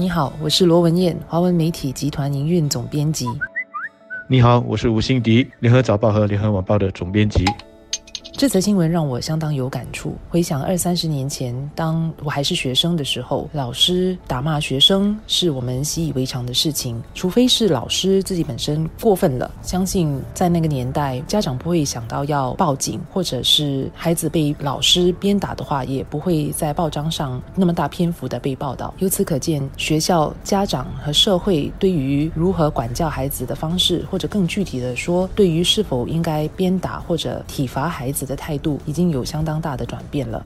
你好，我是罗文艳，华文媒体集团营运总编辑。你好，我是吴欣迪，联合早报和联合晚报的总编辑。这则新闻让我相当有感触。回想二三十年前，当我还是学生的时候，老师打骂学生是我们习以为常的事情，除非是老师自己本身过分了。相信在那个年代，家长不会想到要报警，或者是孩子被老师鞭打的话，也不会在报章上那么大篇幅的被报道。由此可见，学校、家长和社会对于如何管教孩子的方式，或者更具体的说，对于是否应该鞭打或者体罚孩子。的态度已经有相当大的转变了。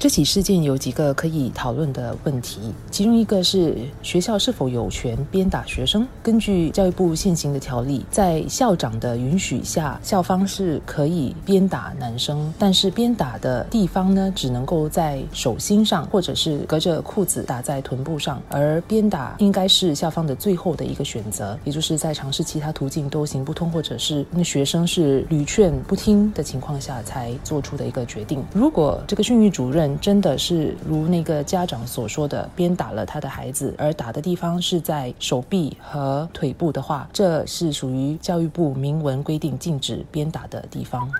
这起事件有几个可以讨论的问题，其中一个是学校是否有权鞭打学生。根据教育部现行的条例，在校长的允许下，校方是可以鞭打男生，但是鞭打的地方呢，只能够在手心上，或者是隔着裤子打在臀部上。而鞭打应该是校方的最后的一个选择，也就是在尝试其他途径都行不通，或者是那学生是屡劝不听的情况下才做出的一个决定。如果这个训育主任，真的是如那个家长所说的，鞭打了他的孩子，而打的地方是在手臂和腿部的话，这是属于教育部明文规定禁止鞭打的地方。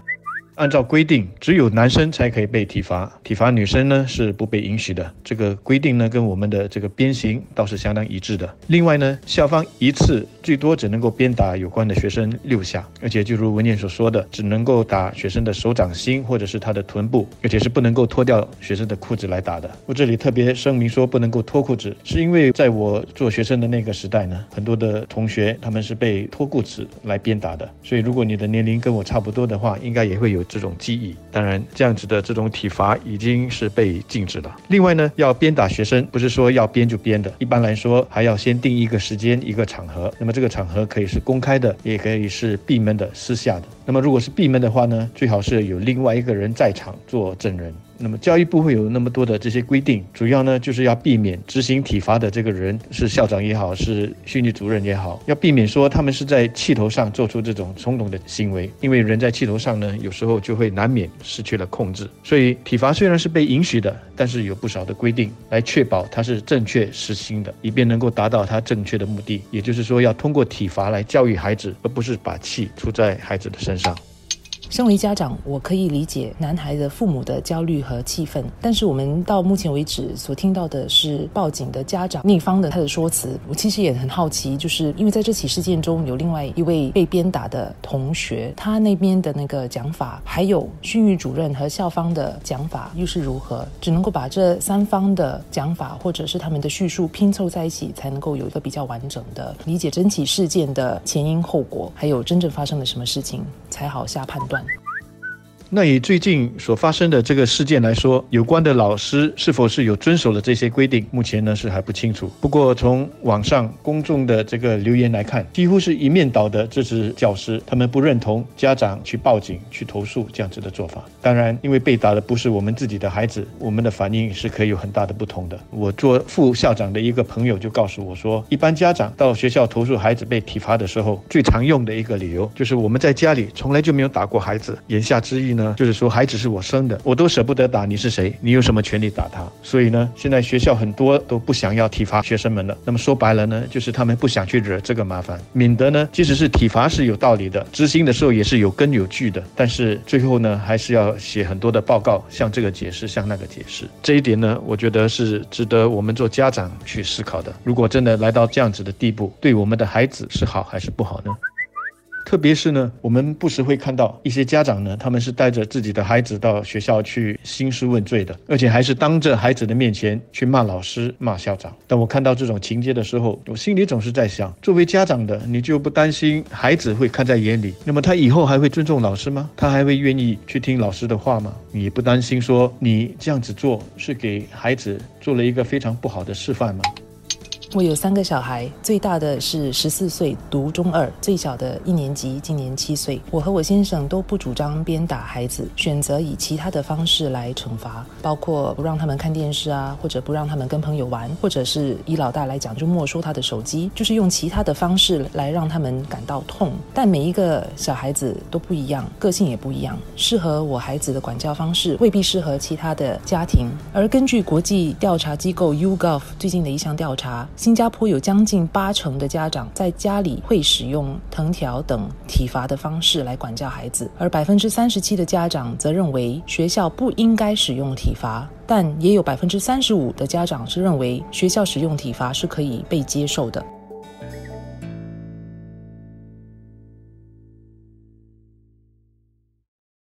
按照规定，只有男生才可以被体罚，体罚女生呢是不被允许的。这个规定呢，跟我们的这个鞭刑倒是相当一致的。另外呢，校方一次最多只能够鞭打有关的学生六下，而且就如文件所说的，只能够打学生的手掌心或者是他的臀部，而且是不能够脱掉学生的裤子来打的。我这里特别声明说，不能够脱裤子，是因为在我做学生的那个时代呢，很多的同学他们是被脱裤子来鞭打的。所以如果你的年龄跟我差不多的话，应该也会有。这种记忆，当然这样子的这种体罚已经是被禁止了。另外呢，要鞭打学生，不是说要鞭就鞭的，一般来说还要先定一个时间、一个场合。那么这个场合可以是公开的，也可以是闭门的、私下的。那么如果是闭门的话呢，最好是有另外一个人在场做证人。那么教育部会有那么多的这些规定，主要呢就是要避免执行体罚的这个人是校长也好，是训练主任也好，要避免说他们是在气头上做出这种冲动的行为，因为人在气头上呢，有时候就会难免失去了控制。所以体罚虽然是被允许的，但是有不少的规定来确保它是正确实行的，以便能够达到它正确的目的。也就是说，要通过体罚来教育孩子，而不是把气出在孩子的身上。上身为家长，我可以理解男孩的父母的焦虑和气愤，但是我们到目前为止所听到的是报警的家长那方的他的说辞。我其实也很好奇，就是因为在这起事件中有另外一位被鞭打的同学，他那边的那个讲法，还有训育主任和校方的讲法又是如何？只能够把这三方的讲法或者是他们的叙述拼凑在一起，才能够有一个比较完整的理解整起事件的前因后果，还有真正发生了什么事情，才好下判断。那以最近所发生的这个事件来说，有关的老师是否是有遵守了这些规定，目前呢是还不清楚。不过从网上公众的这个留言来看，几乎是一面倒的支持教师，他们不认同家长去报警去投诉这样子的做法。当然，因为被打的不是我们自己的孩子，我们的反应是可以有很大的不同的。我做副校长的一个朋友就告诉我说，一般家长到学校投诉孩子被体罚的时候，最常用的一个理由就是我们在家里从来就没有打过孩子，言下之意呢就是说，孩子是我生的，我都舍不得打，你是谁？你有什么权利打他？所以呢，现在学校很多都不想要体罚学生们了。那么说白了呢，就是他们不想去惹这个麻烦，免得呢，即使是体罚是有道理的，执行的时候也是有根有据的，但是最后呢，还是要写很多的报告，向这个解释，向那个解释。这一点呢，我觉得是值得我们做家长去思考的。如果真的来到这样子的地步，对我们的孩子是好还是不好呢？特别是呢，我们不时会看到一些家长呢，他们是带着自己的孩子到学校去兴师问罪的，而且还是当着孩子的面前去骂老师、骂校长。当我看到这种情节的时候，我心里总是在想：作为家长的，你就不担心孩子会看在眼里？那么他以后还会尊重老师吗？他还会愿意去听老师的话吗？你不担心说你这样子做是给孩子做了一个非常不好的示范吗？我有三个小孩，最大的是十四岁，读中二；最小的一年级，今年七岁。我和我先生都不主张鞭打孩子，选择以其他的方式来惩罚，包括不让他们看电视啊，或者不让他们跟朋友玩，或者是以老大来讲，就没收他的手机，就是用其他的方式来让他们感到痛。但每一个小孩子都不一样，个性也不一样，适合我孩子的管教方式未必适合其他的家庭。而根据国际调查机构 Ugov 最近的一项调查，新加坡有将近八成的家长在家里会使用藤条等体罚的方式来管教孩子，而百分之三十七的家长则认为学校不应该使用体罚，但也有百分之三十五的家长是认为学校使用体罚是可以被接受的。